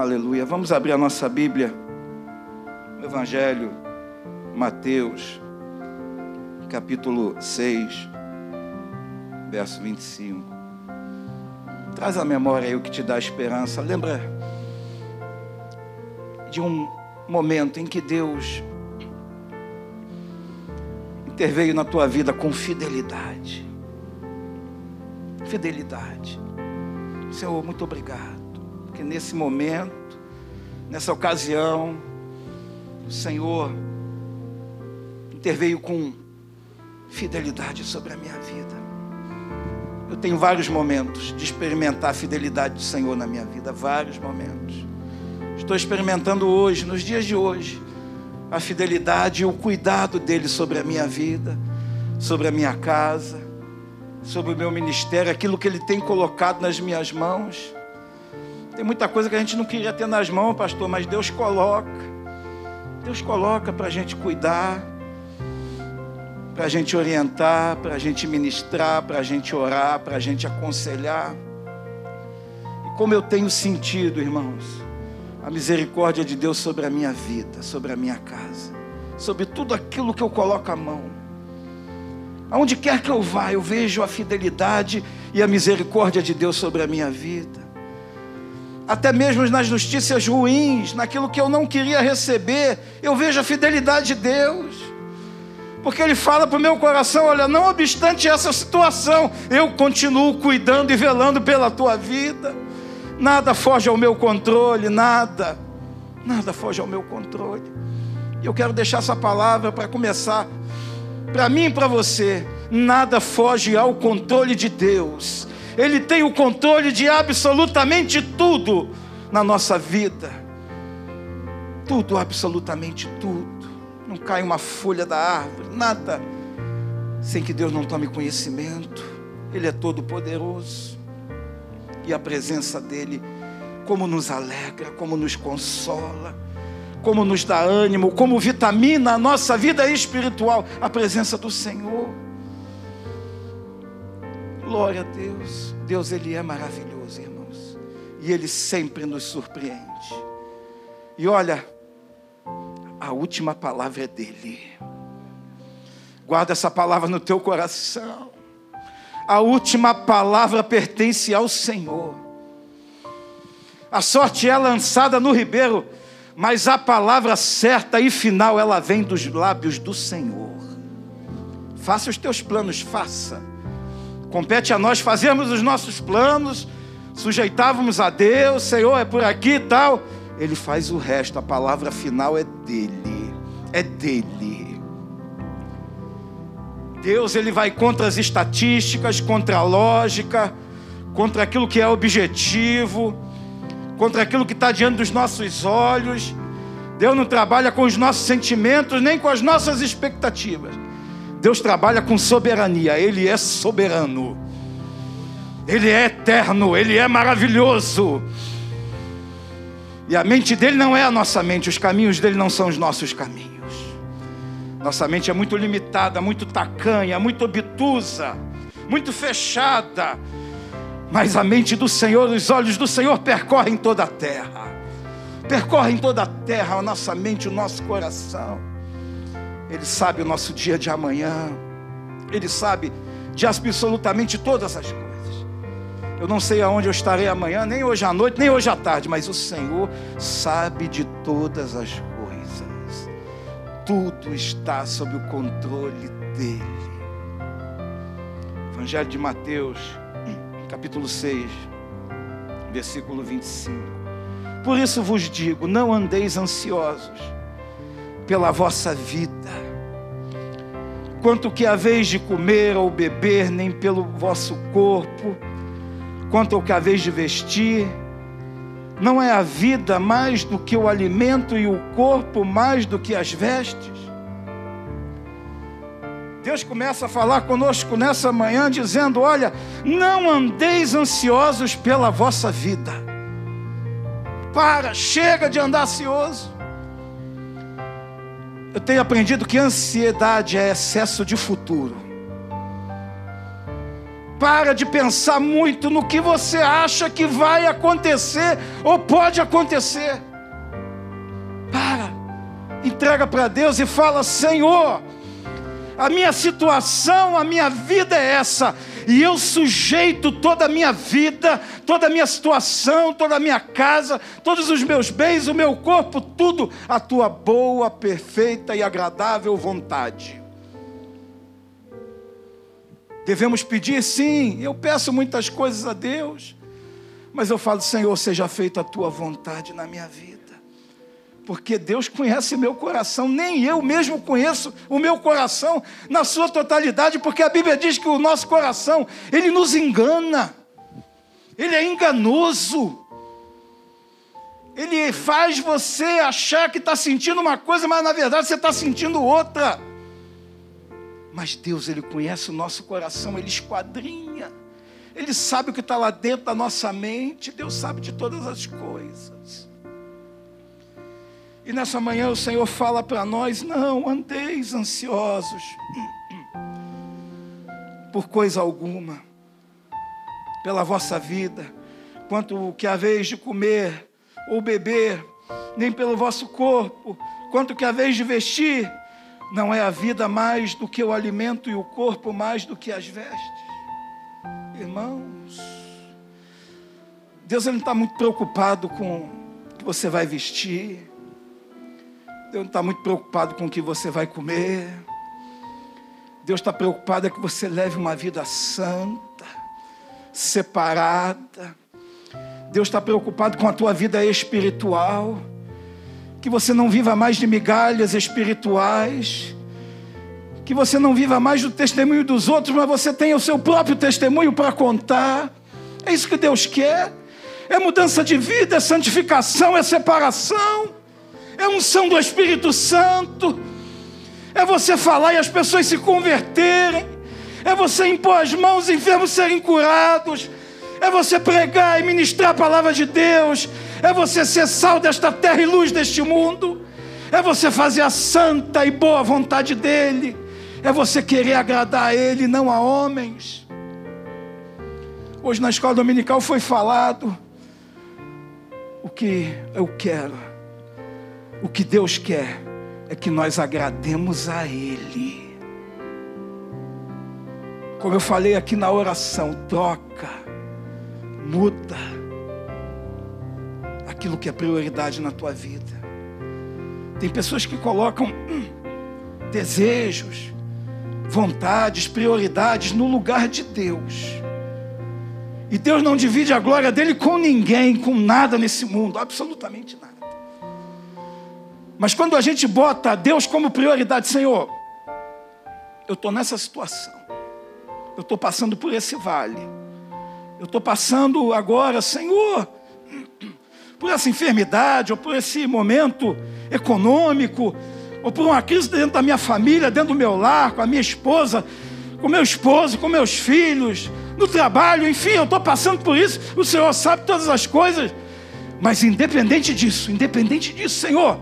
Aleluia. Vamos abrir a nossa Bíblia. Evangelho, Mateus, capítulo 6, verso 25. Traz a memória aí o que te dá esperança. Lembra de um momento em que Deus interveio na tua vida com fidelidade. Fidelidade. Senhor, muito obrigado. Porque nesse momento, nessa ocasião, o Senhor interveio com fidelidade sobre a minha vida. Eu tenho vários momentos de experimentar a fidelidade do Senhor na minha vida, vários momentos. Estou experimentando hoje, nos dias de hoje, a fidelidade e o cuidado dele sobre a minha vida, sobre a minha casa, sobre o meu ministério, aquilo que ele tem colocado nas minhas mãos. Tem muita coisa que a gente não queria ter nas mãos, pastor, mas Deus coloca. Deus coloca para a gente cuidar, para a gente orientar, para a gente ministrar, para a gente orar, para a gente aconselhar. E como eu tenho sentido, irmãos, a misericórdia de Deus sobre a minha vida, sobre a minha casa, sobre tudo aquilo que eu coloco a mão. Aonde quer que eu vá, eu vejo a fidelidade e a misericórdia de Deus sobre a minha vida. Até mesmo nas notícias ruins, naquilo que eu não queria receber, eu vejo a fidelidade de Deus. Porque Ele fala para o meu coração: olha, não obstante essa situação, eu continuo cuidando e velando pela tua vida. Nada foge ao meu controle, nada. Nada foge ao meu controle. E eu quero deixar essa palavra para começar. Para mim e para você, nada foge ao controle de Deus. Ele tem o controle de absolutamente tudo na nossa vida. Tudo, absolutamente tudo. Não cai uma folha da árvore, nada sem que Deus não tome conhecimento. Ele é todo poderoso e a presença dEle, como nos alegra, como nos consola, como nos dá ânimo, como vitamina a nossa vida espiritual, a presença do Senhor. Glória a Deus. Deus, Ele é maravilhoso, irmãos. E Ele sempre nos surpreende. E olha, a última palavra é dEle. Guarda essa palavra no teu coração a última palavra pertence ao Senhor. A sorte é lançada no ribeiro, mas a palavra certa e final ela vem dos lábios do Senhor. Faça os teus planos, faça. Compete a nós fazermos os nossos planos, sujeitávamos a Deus, Senhor, é por aqui e tal. Ele faz o resto, a palavra final é dele, é dele. Deus ele vai contra as estatísticas, contra a lógica, contra aquilo que é objetivo, contra aquilo que está diante dos nossos olhos. Deus não trabalha com os nossos sentimentos, nem com as nossas expectativas. Deus trabalha com soberania, Ele é soberano, Ele é eterno, Ele é maravilhoso. E a mente dele não é a nossa mente, os caminhos dele não são os nossos caminhos. Nossa mente é muito limitada, muito tacanha, muito obtusa, muito fechada. Mas a mente do Senhor, os olhos do Senhor percorrem toda a terra. Percorrem toda a terra, a nossa mente, o nosso coração. Ele sabe o nosso dia de amanhã. Ele sabe de absolutamente todas as coisas. Eu não sei aonde eu estarei amanhã, nem hoje à noite, nem hoje à tarde, mas o Senhor sabe de todas as coisas tudo está sob o controle dele. Evangelho de Mateus, capítulo 6, versículo 25. Por isso vos digo: não andeis ansiosos pela vossa vida, quanto que haveis de comer ou beber, nem pelo vosso corpo, quanto ao que haveis de vestir não é a vida mais do que o alimento e o corpo mais do que as vestes? Deus começa a falar conosco nessa manhã, dizendo: Olha, não andeis ansiosos pela vossa vida. Para, chega de andar ansioso. Eu tenho aprendido que ansiedade é excesso de futuro. Para de pensar muito no que você acha que vai acontecer ou pode acontecer. Para, entrega para Deus e fala: Senhor, a minha situação, a minha vida é essa, e eu sujeito toda a minha vida, toda a minha situação, toda a minha casa, todos os meus bens, o meu corpo, tudo, a tua boa, perfeita e agradável vontade. Devemos pedir, sim, eu peço muitas coisas a Deus, mas eu falo, Senhor, seja feita a tua vontade na minha vida. Porque Deus conhece meu coração, nem eu mesmo conheço o meu coração na sua totalidade, porque a Bíblia diz que o nosso coração, ele nos engana. Ele é enganoso. Ele faz você achar que está sentindo uma coisa, mas na verdade você está sentindo outra. Mas Deus, Ele conhece o nosso coração, Ele esquadrinha, Ele sabe o que está lá dentro da nossa mente, Deus sabe de todas as coisas. E nessa manhã o Senhor fala para nós: não andeis ansiosos por coisa alguma, pela vossa vida, quanto que haveis de comer ou beber, nem pelo vosso corpo, quanto que haveis de vestir. Não é a vida mais do que o alimento e o corpo mais do que as vestes? Irmãos, Deus não está muito preocupado com o que você vai vestir, Deus não está muito preocupado com o que você vai comer, Deus está preocupado é que você leve uma vida santa, separada, Deus está preocupado com a tua vida espiritual. Que você não viva mais de migalhas espirituais, que você não viva mais do testemunho dos outros, mas você tenha o seu próprio testemunho para contar. É isso que Deus quer. É mudança de vida, é santificação, é separação, é unção do Espírito Santo, é você falar e as pessoas se converterem, é você impor as mãos e enfermos serem curados, é você pregar e ministrar a palavra de Deus, é você ser sal desta terra e luz deste mundo, é você fazer a santa e boa vontade dEle, é você querer agradar a Ele, não a homens. Hoje na escola dominical foi falado o que eu quero, o que Deus quer é que nós agrademos a Ele. Como eu falei aqui na oração, troca, muda aquilo que é prioridade na tua vida. Tem pessoas que colocam hum, desejos, vontades, prioridades no lugar de Deus. E Deus não divide a glória dele com ninguém, com nada nesse mundo, absolutamente nada. Mas quando a gente bota Deus como prioridade, Senhor, eu estou nessa situação, eu estou passando por esse vale, eu estou passando agora, Senhor, por essa enfermidade, ou por esse momento econômico, ou por uma crise dentro da minha família, dentro do meu lar, com a minha esposa, com meu esposo, com meus filhos, no trabalho, enfim, eu estou passando por isso, o Senhor sabe todas as coisas, mas independente disso, independente disso, Senhor,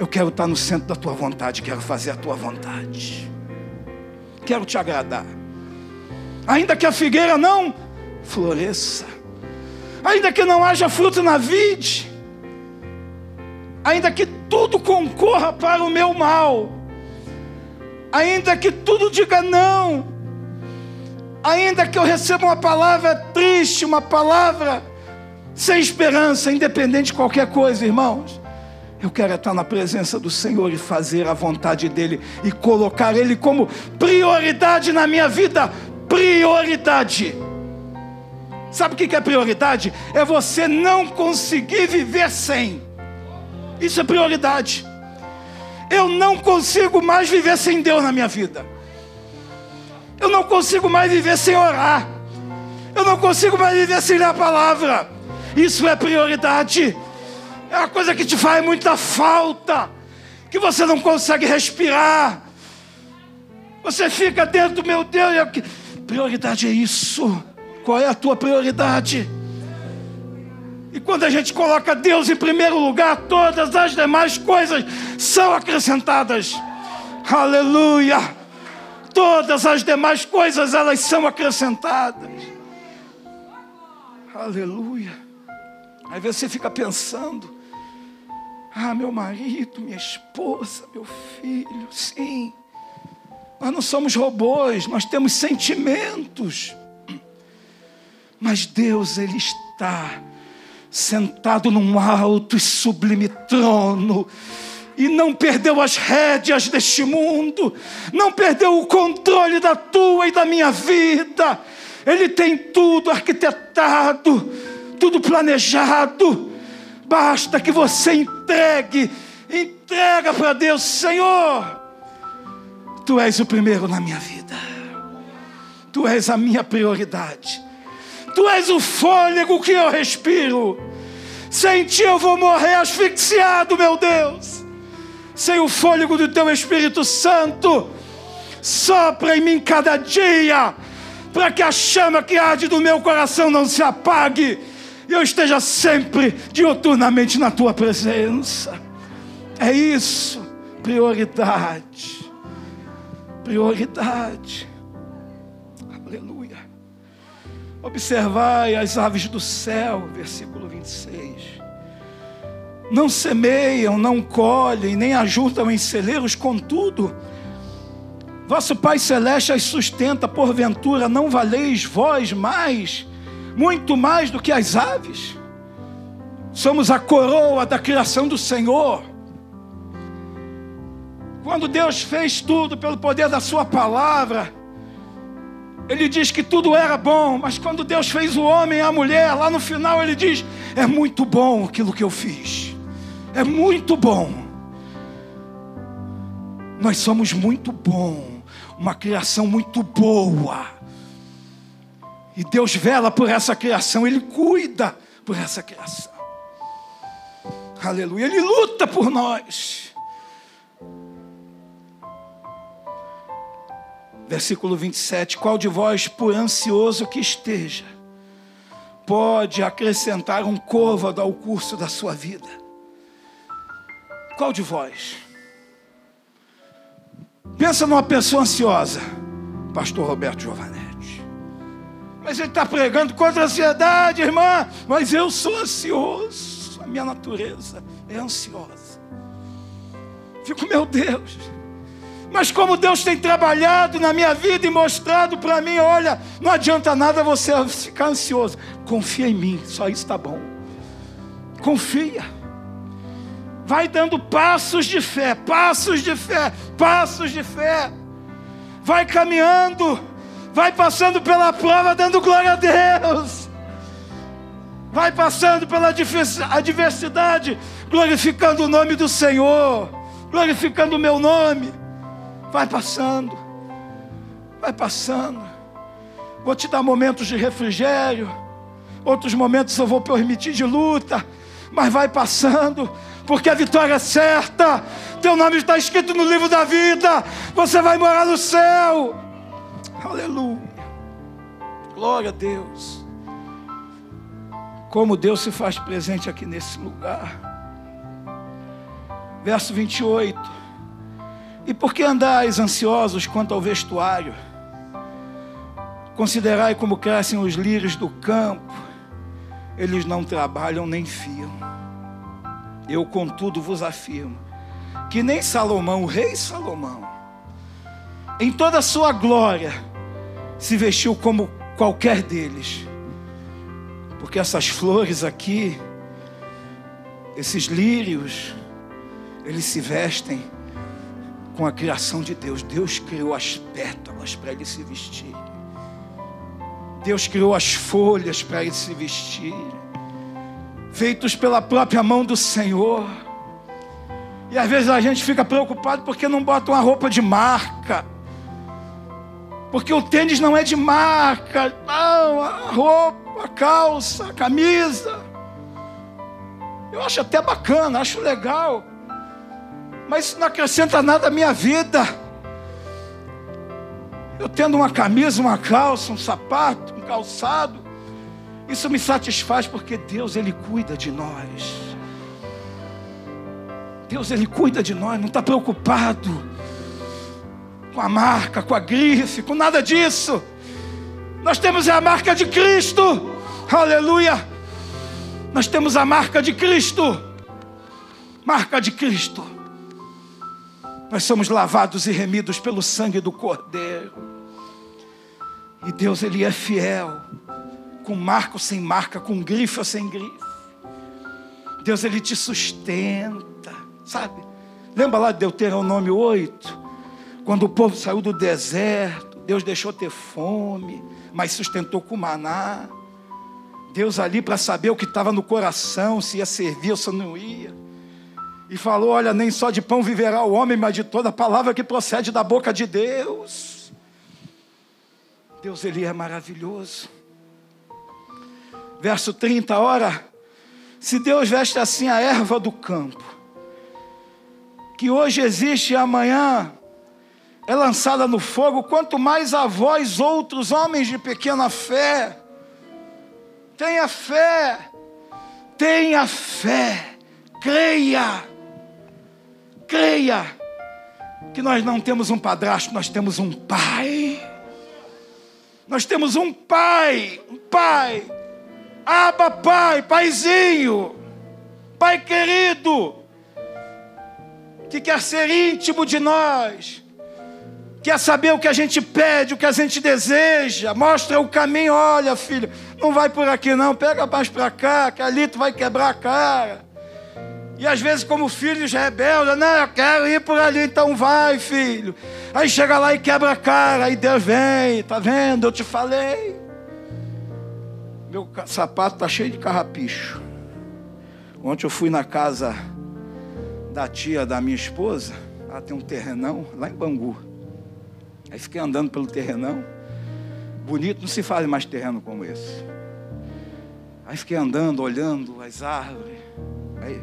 eu quero estar no centro da tua vontade, quero fazer a tua vontade, quero te agradar, ainda que a figueira não floresça, ainda que não haja fruto na vide, ainda que tudo concorra para o meu mal, ainda que tudo diga não, ainda que eu receba uma palavra triste, uma palavra sem esperança, independente de qualquer coisa, irmãos. Eu quero estar na presença do Senhor e fazer a vontade dEle e colocar Ele como prioridade na minha vida. Prioridade. Sabe o que é prioridade? É você não conseguir viver sem. Isso é prioridade. Eu não consigo mais viver sem Deus na minha vida. Eu não consigo mais viver sem orar. Eu não consigo mais viver sem ler a palavra. Isso é prioridade. É uma coisa que te faz muita falta. Que você não consegue respirar. Você fica dentro, meu Deus. Prioridade é isso. Qual é a tua prioridade? E quando a gente coloca Deus em primeiro lugar, todas as demais coisas são acrescentadas. Aleluia! todas as demais coisas elas são acrescentadas. Aleluia. Aí você fica pensando, ah, meu marido, minha esposa, meu filho, sim. Nós não somos robôs, nós temos sentimentos. Mas Deus, Ele está sentado num alto e sublime trono, e não perdeu as rédeas deste mundo, não perdeu o controle da tua e da minha vida. Ele tem tudo arquitetado, tudo planejado. Basta que você entregue, entrega para Deus, Senhor. Tu és o primeiro na minha vida. Tu és a minha prioridade. Tu és o fôlego que eu respiro. Sem ti eu vou morrer asfixiado, meu Deus. Sem o fôlego do teu Espírito Santo, sopra em mim cada dia, para que a chama que arde do meu coração não se apague eu esteja sempre dioturnamente na tua presença. É isso, prioridade. Prioridade. Aleluia. Observai as aves do céu, versículo 26. Não semeiam, não colhem, nem ajuntam em celeiros, contudo, vosso Pai Celeste as sustenta, porventura não valeis vós mais, muito mais do que as aves? Somos a coroa da criação do Senhor. Quando Deus fez tudo pelo poder da Sua palavra, ele diz que tudo era bom, mas quando Deus fez o homem e a mulher, lá no final ele diz: é muito bom aquilo que eu fiz, é muito bom. Nós somos muito bom, uma criação muito boa. E Deus vela por essa criação, Ele cuida por essa criação. Aleluia, Ele luta por nós. Versículo 27: Qual de vós, por ansioso que esteja, pode acrescentar um côvado ao curso da sua vida? Qual de vós? Pensa numa pessoa ansiosa, Pastor Roberto Giovanetti. Mas ele está pregando contra a ansiedade, irmã. Mas eu sou ansioso, a minha natureza é ansiosa. Fico, meu Deus. Mas como Deus tem trabalhado na minha vida e mostrado para mim, olha, não adianta nada você ficar ansioso. Confia em mim, só isso está bom. Confia. Vai dando passos de fé, passos de fé, passos de fé. Vai caminhando, vai passando pela prova, dando glória a Deus. Vai passando pela adversidade, glorificando o nome do Senhor, glorificando o meu nome. Vai passando, vai passando. Vou te dar momentos de refrigério, outros momentos eu vou permitir de luta, mas vai passando, porque a vitória é certa. Teu nome está escrito no livro da vida. Você vai morar no céu. Aleluia. Glória a Deus. Como Deus se faz presente aqui nesse lugar. Verso 28. E por que andais ansiosos quanto ao vestuário? Considerai como crescem os lírios do campo, eles não trabalham nem fiam. Eu, contudo, vos afirmo que nem Salomão, o rei Salomão, em toda a sua glória, se vestiu como qualquer deles. Porque essas flores aqui, esses lírios, eles se vestem com a criação de Deus. Deus criou as pétalas para ele se vestir. Deus criou as folhas para ele se vestir. Feitos pela própria mão do Senhor. E às vezes a gente fica preocupado porque não bota uma roupa de marca. Porque o tênis não é de marca. Não, a roupa, a calça, a camisa. Eu acho até bacana, acho legal mas isso não acrescenta nada à minha vida. Eu tendo uma camisa, uma calça, um sapato, um calçado, isso me satisfaz porque Deus ele cuida de nós. Deus ele cuida de nós, não está preocupado. Com a marca, com a grife, com nada disso. Nós temos a marca de Cristo. Aleluia. Nós temos a marca de Cristo. Marca de Cristo. Nós somos lavados e remidos pelo sangue do Cordeiro. E Deus, Ele é fiel. Com marca ou sem marca, com grife ou sem grife. Deus, Ele te sustenta. Sabe? Lembra lá de Deuteronômio 8? Quando o povo saiu do deserto, Deus deixou ter fome, mas sustentou com maná. Deus ali para saber o que estava no coração, se ia servir ou se não ia. E falou: Olha, nem só de pão viverá o homem, mas de toda palavra que procede da boca de Deus. Deus, Ele é maravilhoso. Verso 30, ora, se Deus veste assim a erva do campo, que hoje existe e amanhã é lançada no fogo, quanto mais a vós, outros homens de pequena fé, tenha fé, tenha fé, creia, creia, que nós não temos um padrasto, nós temos um pai. Nós temos um pai, um pai, aba pai, paizinho, pai querido, que quer ser íntimo de nós, quer saber o que a gente pede, o que a gente deseja, mostra o caminho. Olha, filho, não vai por aqui não, pega mais para cá, que ali tu vai quebrar a cara. E às vezes, como filhos rebeldes, não, eu quero ir por ali, então vai, filho. Aí chega lá e quebra a cara, aí Deus vem, tá vendo? Eu te falei. Meu sapato tá cheio de carrapicho. Ontem eu fui na casa da tia da minha esposa, ela tem um terrenão lá em Bangu. Aí fiquei andando pelo terrenão. Bonito, não se faz mais terreno como esse. Aí fiquei andando, olhando as árvores. Aí,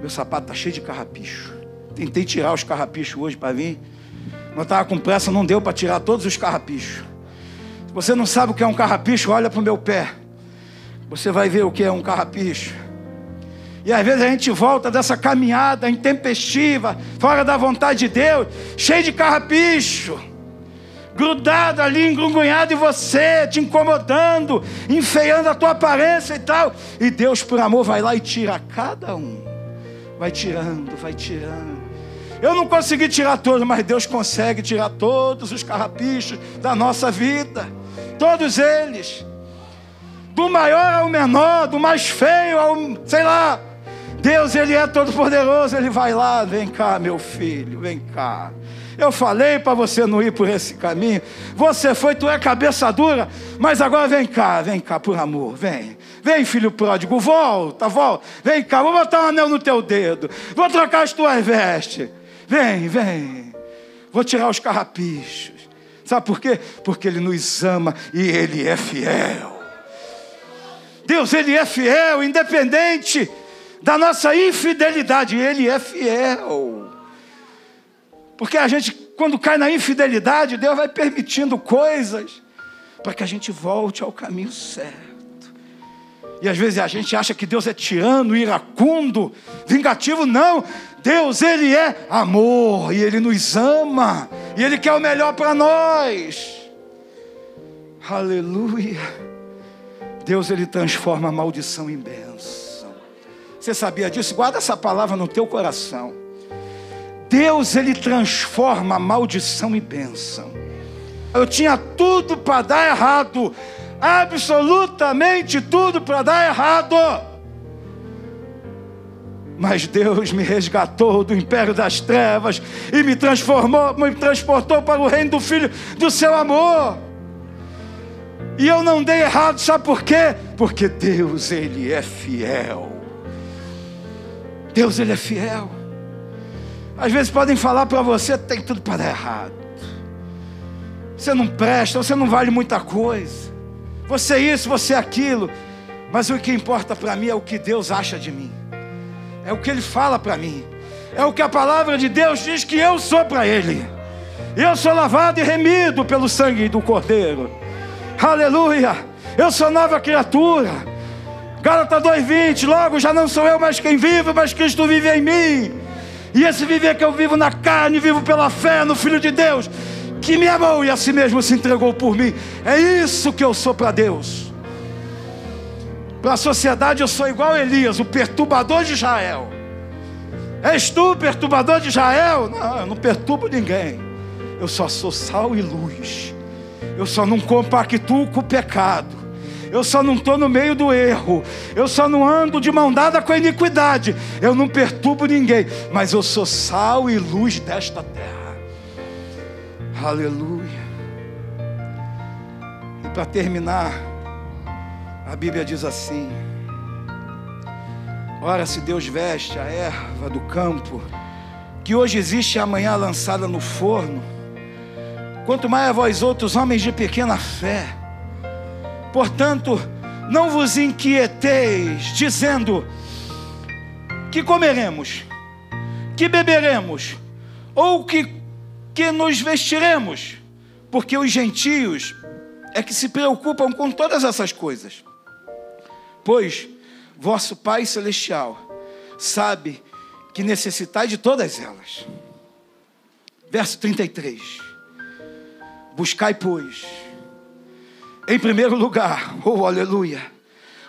meu sapato está cheio de carrapicho. Tentei tirar os carrapichos hoje para vir. Mas estava com pressa, não deu para tirar todos os carrapichos. Se você não sabe o que é um carrapicho, olha para o meu pé. Você vai ver o que é um carrapicho. E às vezes a gente volta dessa caminhada intempestiva, fora da vontade de Deus, cheio de carrapicho, grudado ali, engrungunhado em você, te incomodando, enfeiando a tua aparência e tal. E Deus, por amor, vai lá e tira cada um. Vai tirando, vai tirando. Eu não consegui tirar todos, mas Deus consegue tirar todos os carrapichos da nossa vida. Todos eles. Do maior ao menor, do mais feio ao, sei lá, Deus, Ele é todo poderoso, Ele vai lá, vem cá, meu filho, vem cá. Eu falei para você não ir por esse caminho. Você foi, tu é cabeça dura, mas agora vem cá, vem cá, por amor, vem. Vem, filho pródigo, volta, volta. Vem cá, vou botar um anel no teu dedo. Vou trocar as tuas vestes. Vem, vem. Vou tirar os carrapichos. Sabe por quê? Porque Ele nos ama e Ele é fiel. Deus, Ele é fiel, independente da nossa infidelidade, Ele é fiel. Porque a gente, quando cai na infidelidade, Deus vai permitindo coisas para que a gente volte ao caminho certo. E às vezes a gente acha que Deus é tirano, iracundo, vingativo. Não, Deus, Ele é amor e Ele nos ama e Ele quer o melhor para nós. Aleluia. Deus, Ele transforma a maldição em bênção. Você sabia disso? Guarda essa palavra no teu coração. Deus, Ele transforma maldição em bênção. Eu tinha tudo para dar errado, absolutamente tudo para dar errado. Mas Deus me resgatou do império das trevas e me transformou, me transportou para o reino do Filho do seu amor. E eu não dei errado, sabe por quê? Porque Deus, Ele é fiel. Deus ele é fiel. Às vezes podem falar para você, tem tudo para dar errado. Você não presta, você não vale muita coisa. Você é isso, você é aquilo. Mas o que importa para mim é o que Deus acha de mim. É o que ele fala para mim. É o que a palavra de Deus diz que eu sou para ele. Eu sou lavado e remido pelo sangue do Cordeiro. Aleluia! Eu sou nova criatura. Gálatas 2,20, logo já não sou eu mais quem vive, mas Cristo vive em mim. E esse viver que eu vivo na carne, vivo pela fé no Filho de Deus, que me amou e a si mesmo se entregou por mim. É isso que eu sou para Deus. Para a sociedade eu sou igual a Elias, o perturbador de Israel. És tu, perturbador de Israel? Não, eu não perturbo ninguém. Eu só sou sal e luz. Eu só não compactuo com o pecado. Eu só não estou no meio do erro. Eu só não ando de mão dada com a iniquidade. Eu não perturbo ninguém. Mas eu sou sal e luz desta terra. Aleluia. E para terminar, a Bíblia diz assim: Ora, se Deus veste a erva do campo, que hoje existe e amanhã lançada no forno, quanto mais a vós outros, homens de pequena fé. Portanto, não vos inquieteis, dizendo: que comeremos, que beberemos, ou que, que nos vestiremos, porque os gentios é que se preocupam com todas essas coisas. Pois vosso Pai Celestial sabe que necessitais de todas elas. Verso 33. Buscai, pois, em primeiro lugar, oh aleluia,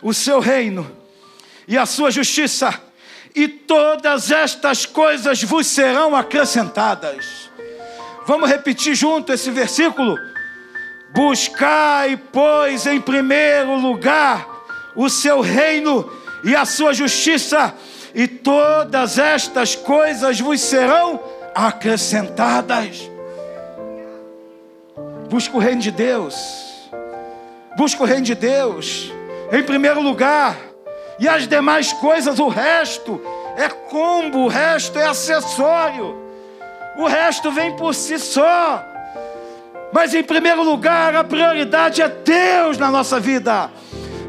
o seu reino e a sua justiça, e todas estas coisas vos serão acrescentadas. Vamos repetir junto esse versículo? Buscai, pois, em primeiro lugar o seu reino e a sua justiça, e todas estas coisas vos serão acrescentadas. Busca o reino de Deus, busca o reino de Deus em primeiro lugar, e as demais coisas, o resto é combo, o resto é acessório, o resto vem por si só. Mas em primeiro lugar, a prioridade é Deus na nossa vida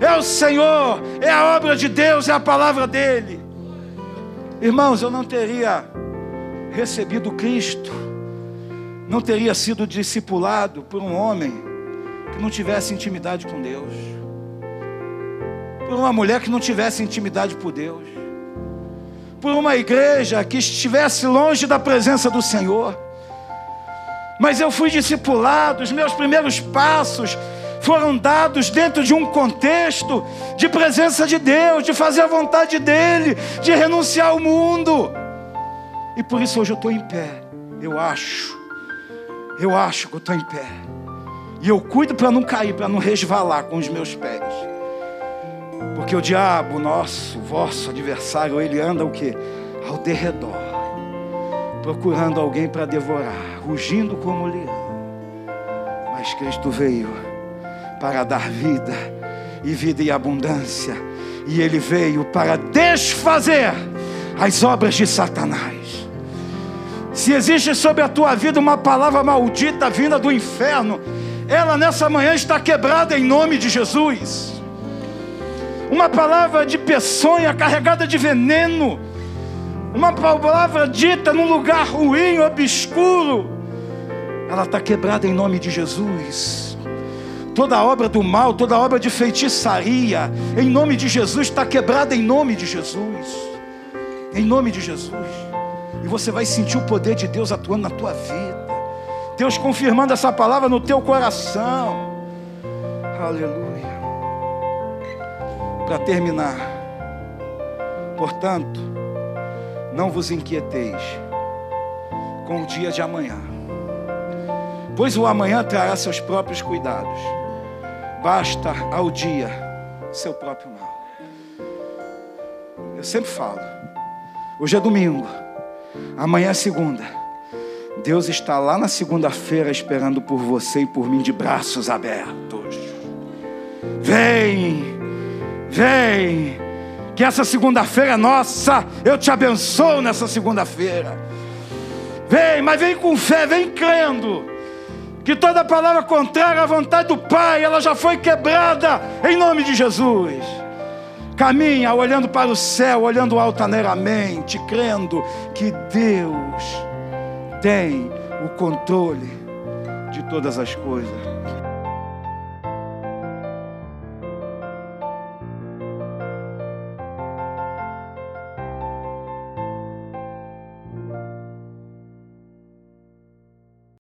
é o Senhor, é a obra de Deus, é a palavra dEle. Irmãos, eu não teria recebido Cristo, não teria sido discipulado por um homem que não tivesse intimidade com Deus, por uma mulher que não tivesse intimidade por Deus, por uma igreja que estivesse longe da presença do Senhor. Mas eu fui discipulado, os meus primeiros passos foram dados dentro de um contexto de presença de Deus, de fazer a vontade dEle, de renunciar ao mundo. E por isso hoje eu estou em pé. Eu acho, eu acho que eu estou em pé. E eu cuido para não cair, para não resvalar com os meus pés. Porque o diabo, nosso, vosso adversário, ele anda o que? Ao derredor, procurando alguém para devorar, rugindo como leão. Mas Cristo veio para dar vida e vida em abundância. E ele veio para desfazer as obras de Satanás. Se existe sobre a tua vida uma palavra maldita vinda do inferno, ela nessa manhã está quebrada em nome de Jesus. Uma palavra de peçonha carregada de veneno, uma palavra dita num lugar ruim, obscuro, ela está quebrada em nome de Jesus toda obra do mal, toda obra de feitiçaria, em nome de Jesus, está quebrada em nome de Jesus. Em nome de Jesus. E você vai sentir o poder de Deus atuando na tua vida. Deus confirmando essa palavra no teu coração. Aleluia. Para terminar, portanto, não vos inquieteis com o dia de amanhã, pois o amanhã trará seus próprios cuidados basta ao dia seu próprio mal. Eu sempre falo, hoje é domingo, amanhã é segunda. Deus está lá na segunda-feira esperando por você e por mim de braços abertos. Vem, vem, que essa segunda-feira é nossa. Eu te abençoo nessa segunda-feira. Vem, mas vem com fé, vem crendo que toda palavra contrária à vontade do Pai, ela já foi quebrada em nome de Jesus. Caminha olhando para o céu, olhando altaneiramente, crendo que Deus tem o controle de todas as coisas.